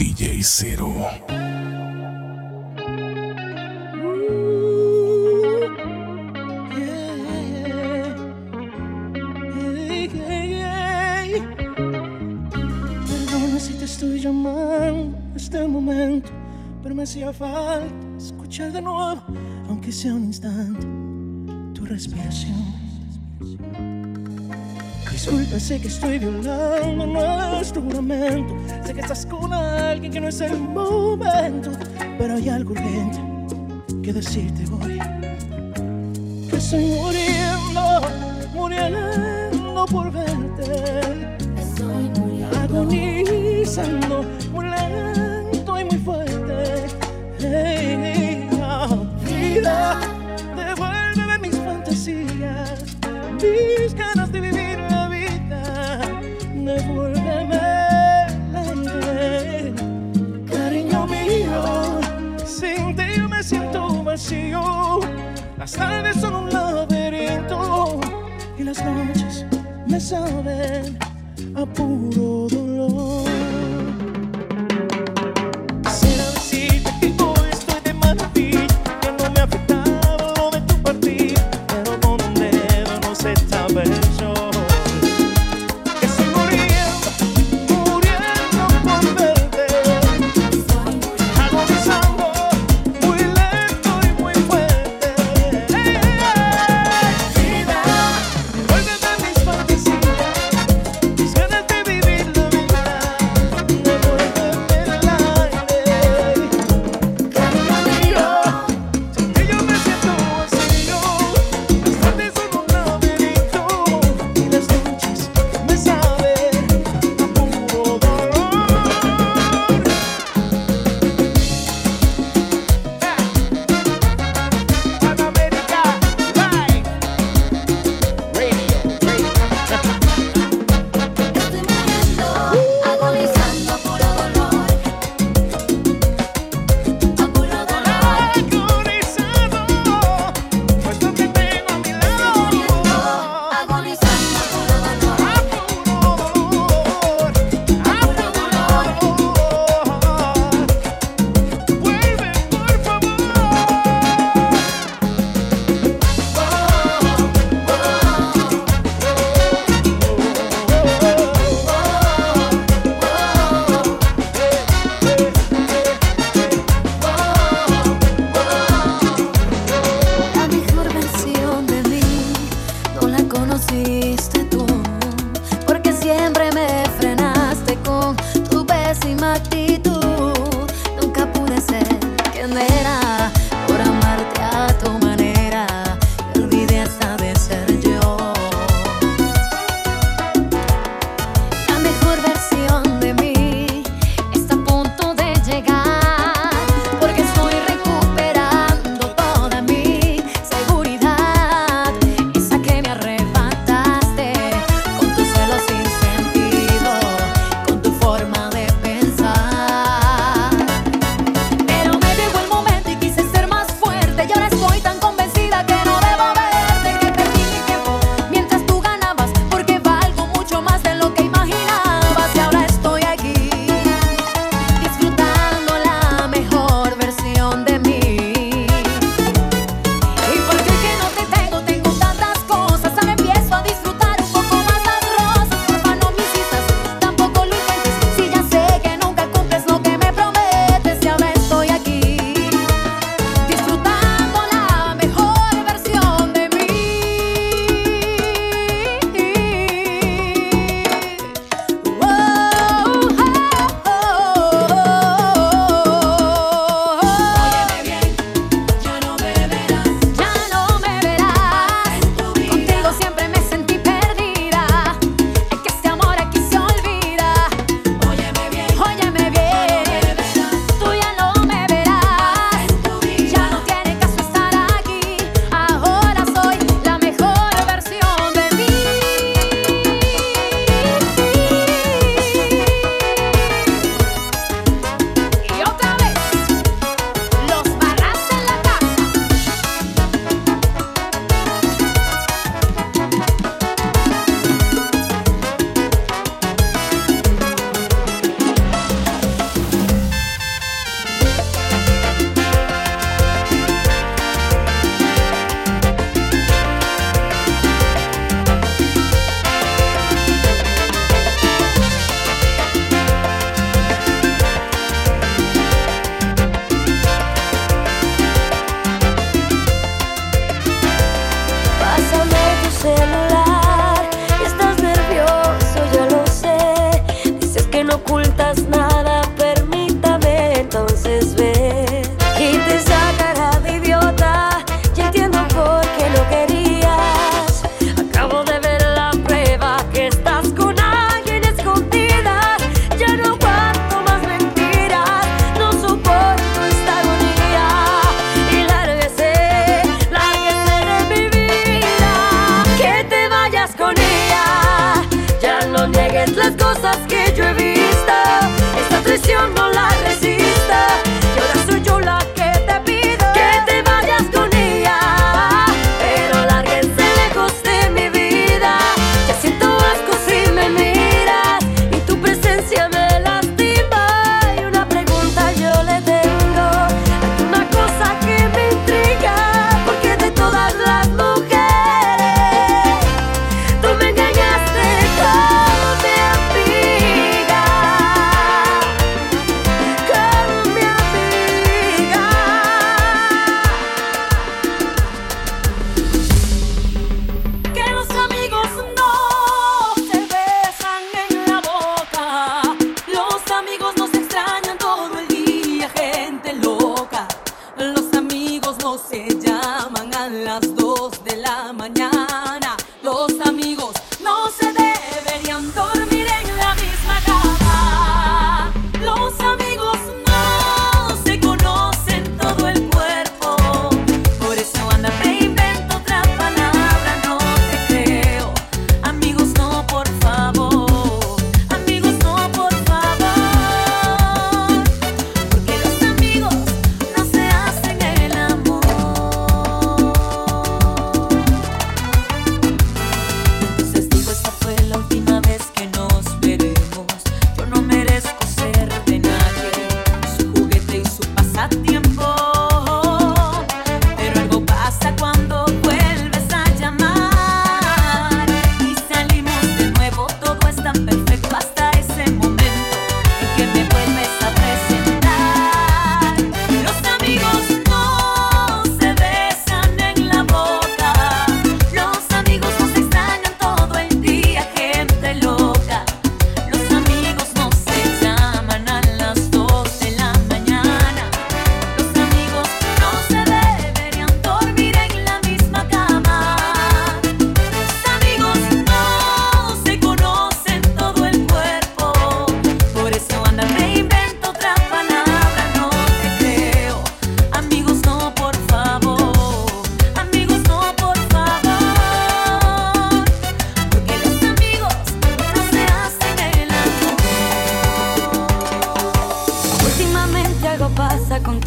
DJ Cero. Perdona si te estoy llamando este momento, pero me hacía falta escuchar de nuevo, aunque sea un instante, tu respiración. Disculpa, sé que estoy violando nuestro juramento, sé que estás alguien que no es el momento, pero hay algo urgente que decirte voy. Que estoy muriendo, muriendo por verte. Estoy muriendo. Agonizando yo me siento vacío. Las tardes son un laberinto y las noches me saben a puro dolor.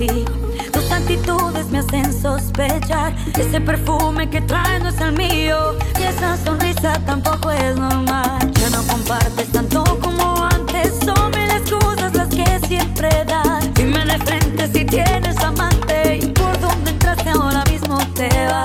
Tus actitudes me hacen sospechar. Ese perfume que traes no es el mío. Y esa sonrisa tampoco es normal. Ya no compartes tanto como antes. Son mil excusas las que siempre das. Dime de frente si tienes amante. Y por dónde entraste ahora mismo te vas.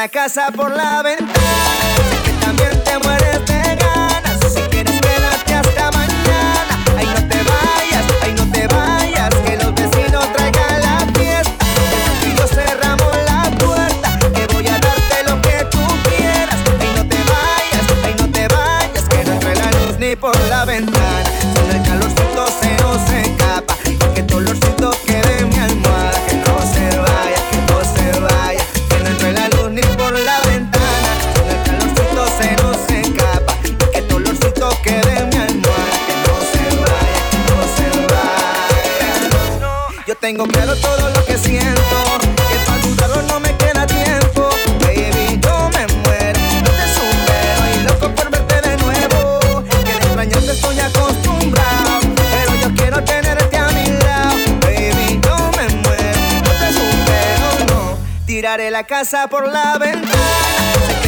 La casa por la ventana. También te mueres tengo todo lo que siento. Que para dudarlo no me queda tiempo. Baby, yo me muero. No te supero y loco por verte de nuevo. Que de extrañarte estoy acostumbrado. Pero yo quiero tenerte a mi lado. Baby, yo me muero. No te supero, no. Tiraré la casa por la ventana.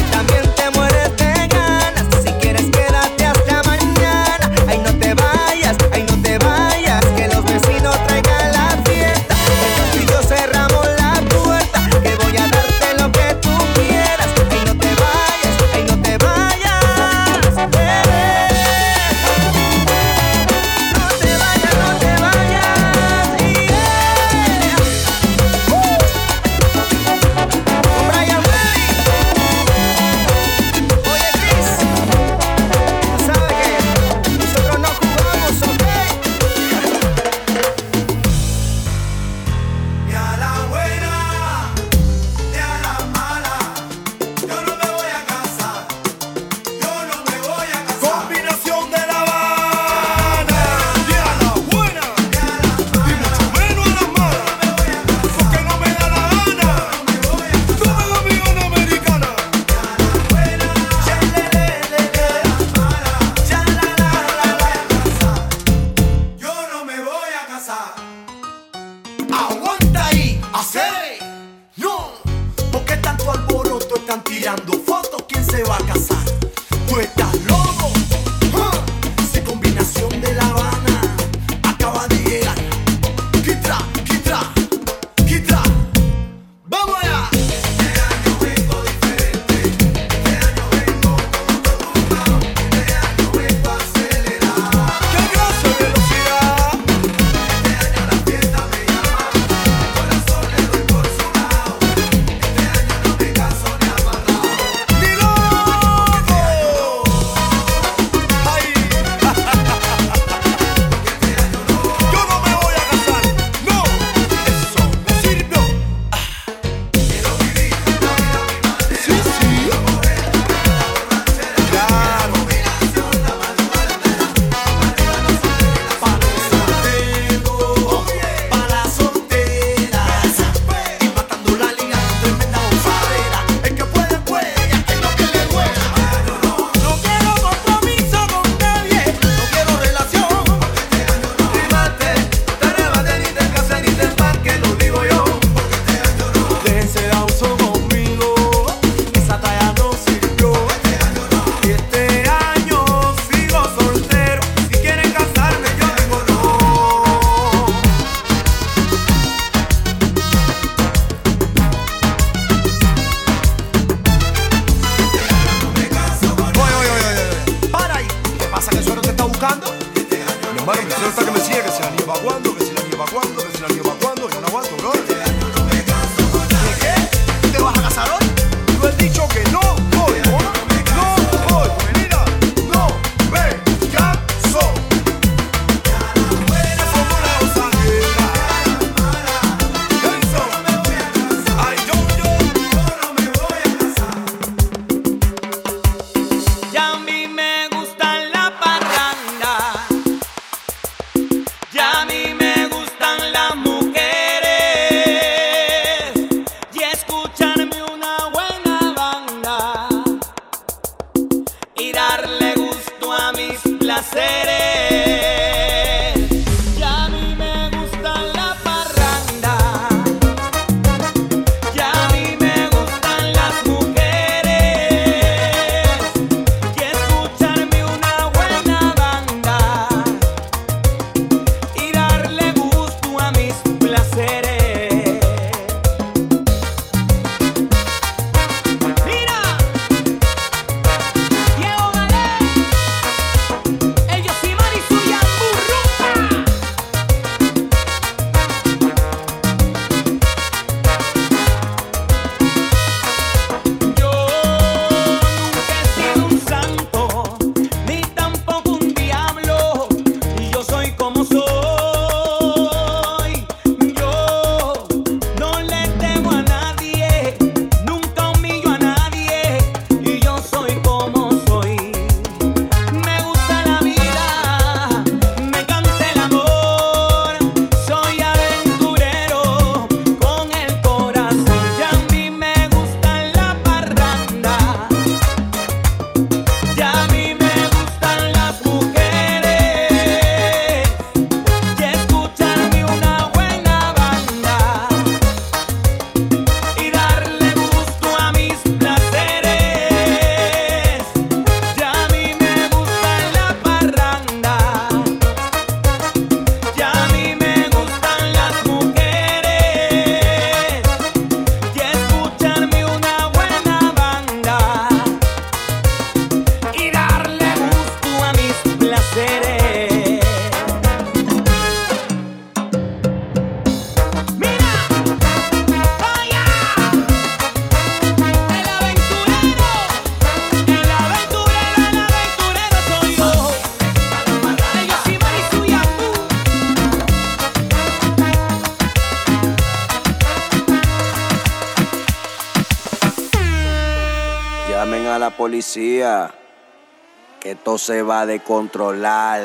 Que todo se va de controlar.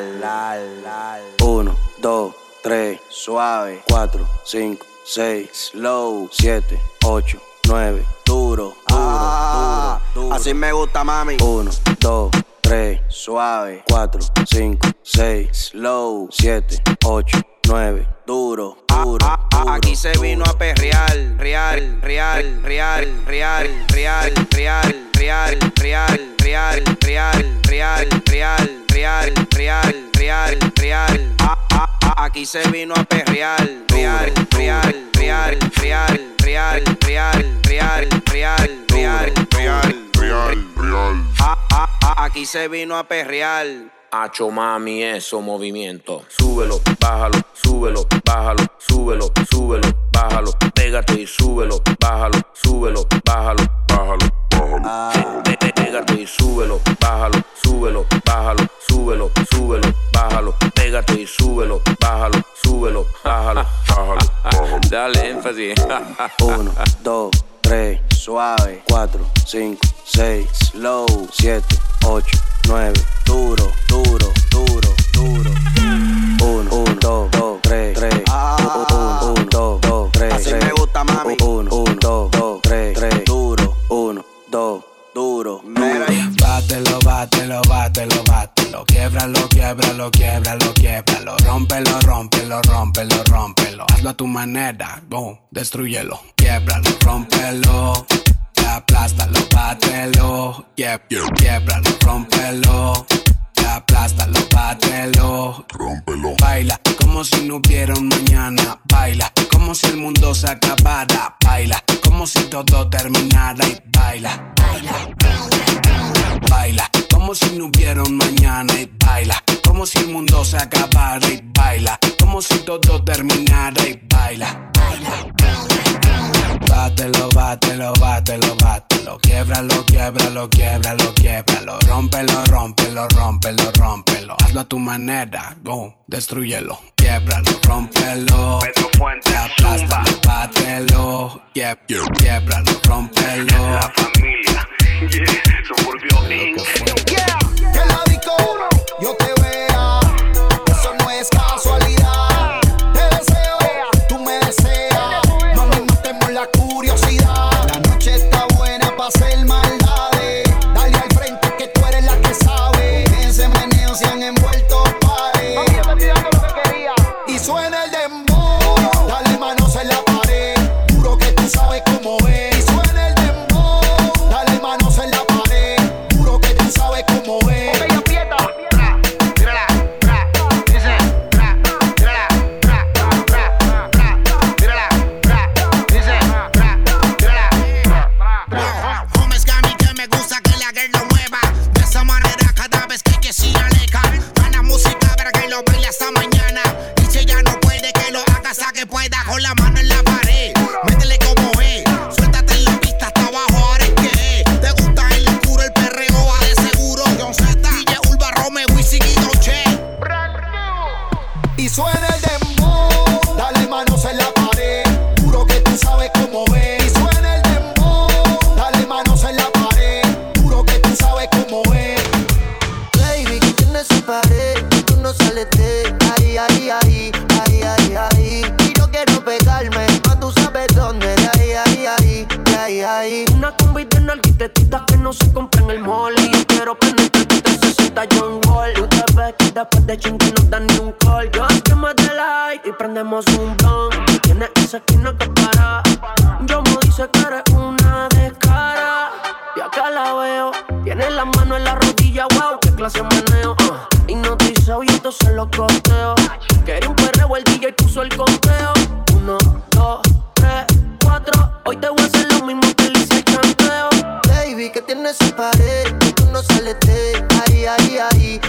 Uno, dos, tres, suave. Cuatro, cinco, seis, slow. Siete, ocho, nueve, duro, duro, duro, Así me gusta, mami. Uno, dos, tres, suave. Cuatro, cinco, seis, slow. Siete, ocho, nueve, duro duro. Aquí se vino a perrear, real, real, real, real, real, real, real, real, real, real, real, real, real, real, real, real. Aquí se vino a perrear, real, real, real, real, real, real, real, real, real, real, real, real. Aquí se vino a perrear. Hacho mami, eso movimiento. Súbelo, bájalo, súbelo, bájalo, súbelo, súbelo, bájalo. Pégate y súbelo, bájalo, súbelo, bájalo, bájalo, bájalo. Pégate y súbelo, bájalo, súbelo, bájalo, súbelo, súbelo, bájalo. Pégate y súbelo, bájalo, súbelo, bájalo, bájalo, bájalo. Dale énfasis. Uno, dos, tres, suave. Cuatro, cinco, seis, slow. Siete, 8, 9, duro, duro, duro, duro. 1, 1, 2, 2, 3, 3. 1, 1, 2, 2, 3. Así me gusta, mami. 1, 1, 2, 2, 3, 3. Duro, 1, 2, duro. Mira, ahí. bátelo, bátelo, bátelo, bátelo. Quiebralo, quiebralo, quiebralo, quiebralo. Rómpelo, rómpelo, rómpelo, rómpelo. Hazlo a tu manera, boom, destruyelo. Quiebralo, rómpelo. Aplástalo, bátelo. Quieb- Quiebralo, rómpelo. Aplástalo, bátelo. Rómpelo. Baila como si no hubiera un mañana. Baila como si el mundo se acabara. Baila como si todo terminara. Y baila. Baila como si no hubiera un mañana y baila como si el mundo se acabara y baila como si todo terminara y baila. Bátelo, bátelo, bátelo, bátelo. Quiebralo, quiebralo, quiebralo, quiebralo. Rómpelo, rómpelo, rómpelo, rómpelo. Hazlo a tu manera, boom, destruyelo. Quiebralo, rómpelo. Aplástalo, bátelo. Quieb- Quiebralo, rómpelo. familia, suburbio que la disco yo te vea. Eso no es casualidad. Te deseo, tú me deseas. No nos matemos la curiosidad. Que de chingue no dan ni un call. Yo que me de like y prendemos un blunt Tienes esa esquina que para. Yo me dice que eres una descara Y acá la veo. Tienes la mano en la rodilla, wow, qué clase meneo. Uh. Hipnotizado y entonces lo costeo Quería un perreo, el DJ puso el conteo. Uno, dos, tres, cuatro. Hoy te voy a hacer lo mismo que le hice al chanteo. Baby, que tienes esa pared, que tú no sales de ahí, ahí, ahí,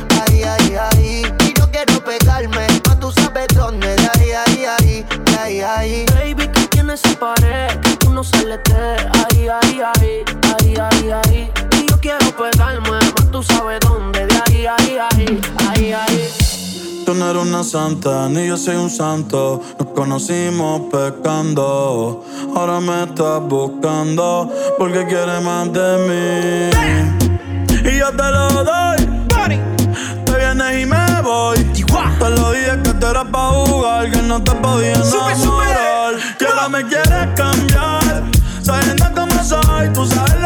pegarme, mas tú sabes dónde, de ahí, ahí, ahí, de ahí, ahí. Baby, que tienes esa pared Que tú no sales de ahí, ahí, ahí, ahí, ahí, ahí Y yo quiero pegarme, mas tú sabes dónde De ahí, ahí, ahí, ahí, ahí Tú no eres una santa, ni yo soy un santo. Nos conocimos pecando. Ahora me estás buscando porque quieres más de mí. Y yo te lo doy. No te podía enamorar. Que ahora me quieres cambiar. Sabiendo cómo soy, tú sabes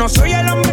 no soy el hombre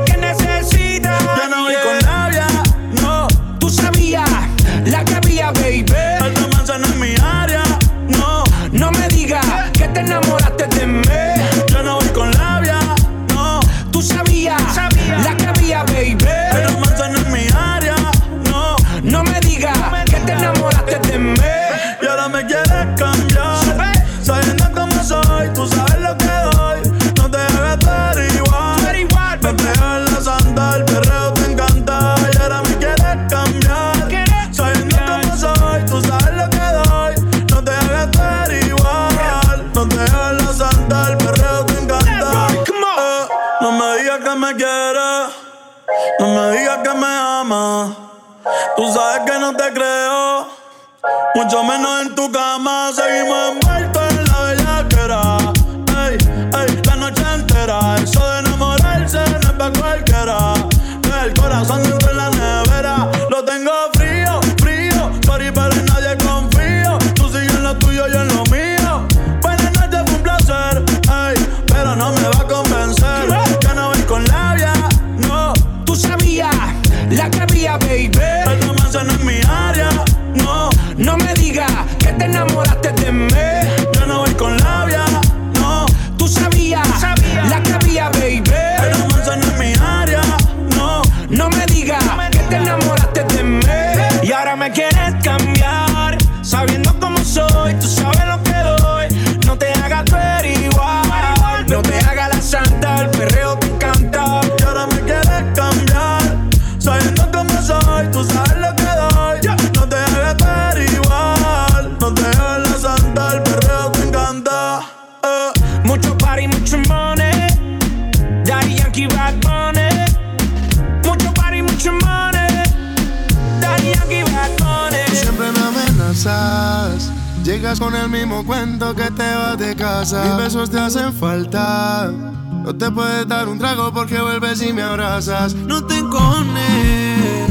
Llegas con el mismo cuento que te vas de casa. Mis besos te hacen falta. No te puedes dar un trago porque vuelves y me abrazas. No te encojones.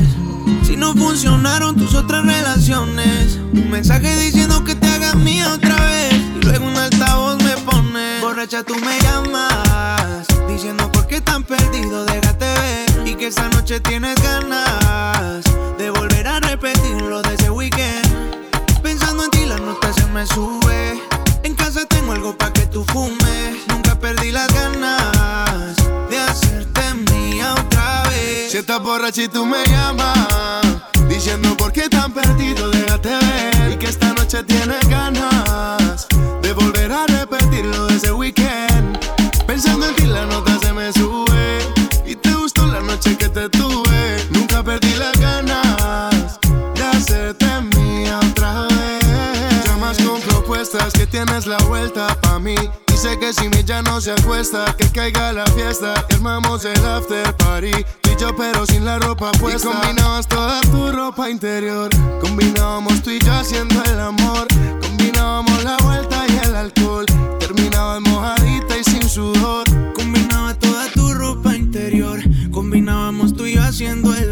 Si no funcionaron tus otras relaciones. Un mensaje diciendo que te hagas mía otra vez. Y luego un altavoz me pone. Borracha, tú me llamas. Diciendo por qué tan perdido, déjate ver. Y que esta noche tienes ganas de volver a repetir lo de ese weekend. Pensando en ti, la nota se me sube. En casa tengo algo pa' que tú fumes. Nunca perdí las ganas de hacerte mía otra vez. Si estás borracha y tú me llamas. Diciendo por qué tan perdido, déjate ver. Y que esta noche tienes ganas de volver a repetir lo de ese weekend. Pensando en ti, la nota se me sube. Y te gustó la noche que te tuve. Tienes la vuelta pa' mí. Dice que si mi ya no se acuesta, que caiga la fiesta. Armamos el after party. Tú y yo, pero sin la ropa puesta. Y combinabas toda tu ropa interior. Combinábamos tú y yo haciendo el amor. Combinábamos la vuelta y el alcohol. Terminabas mojadita y sin sudor. Combinaba toda tu ropa interior. Combinábamos tú y yo haciendo el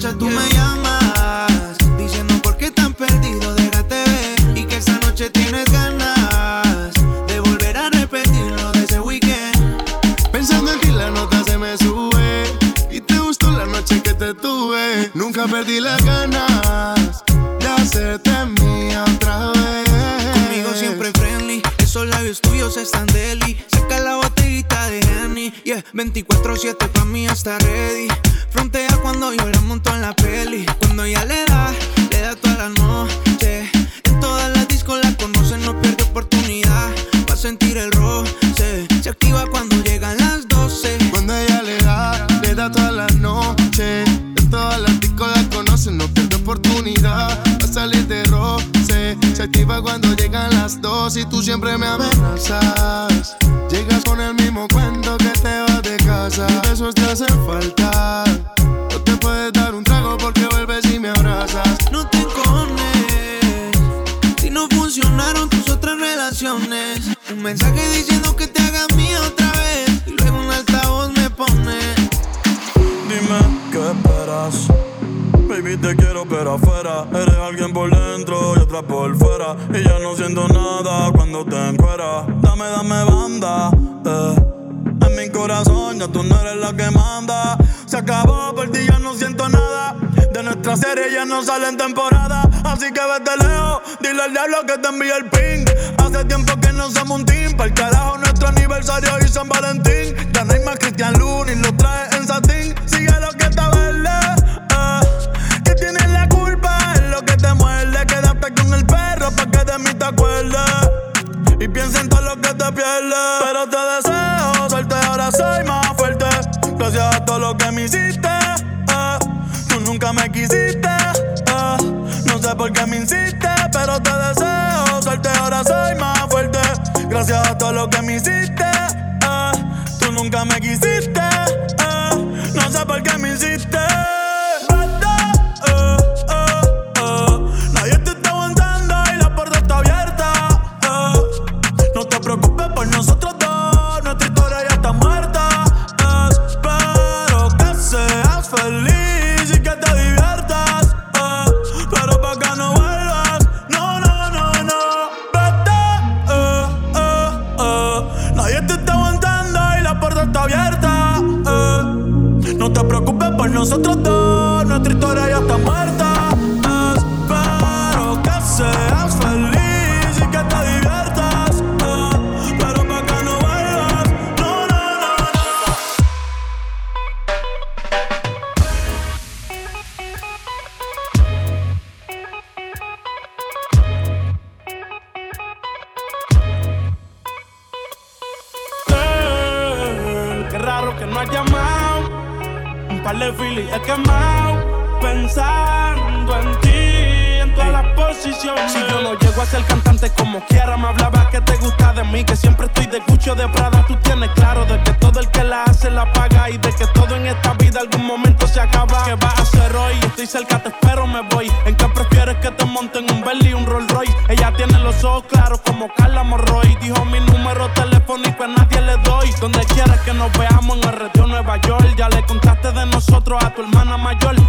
borracha tú me llamas. Diciendo por qué tan perdido, déjate ver. Y que esta noche tienes ganas de volver a repetir lo de ese weekend. Pensando en ti, la nota se me sube. Y te gustó la noche que te tuve. Nunca perdí las ganas de hacerte mía otra vez. Conmigo siempre friendly. Esos labios tuyos están deli. Saca la botellita de Henny. Yeah, 24-7 pa' mí está ready. Frontea cuando yo la monto en la peli. lo que me hiciste. nosotros dos, nuestra historia ya está mal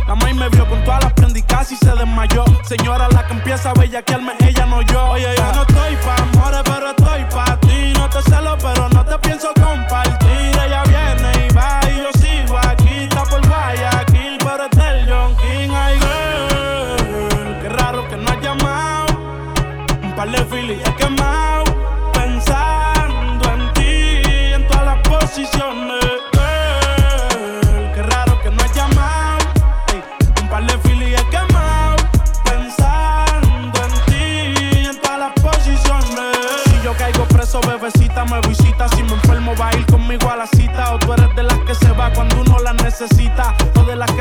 La maíz me vio con todas las prendas y casi se desmayó. Señora, la que empieza a bellaquearme, ella no yo. Oye, yo no estoy pa' amores, pero estoy pa' ti. No te celo, pero no te pienso compartir.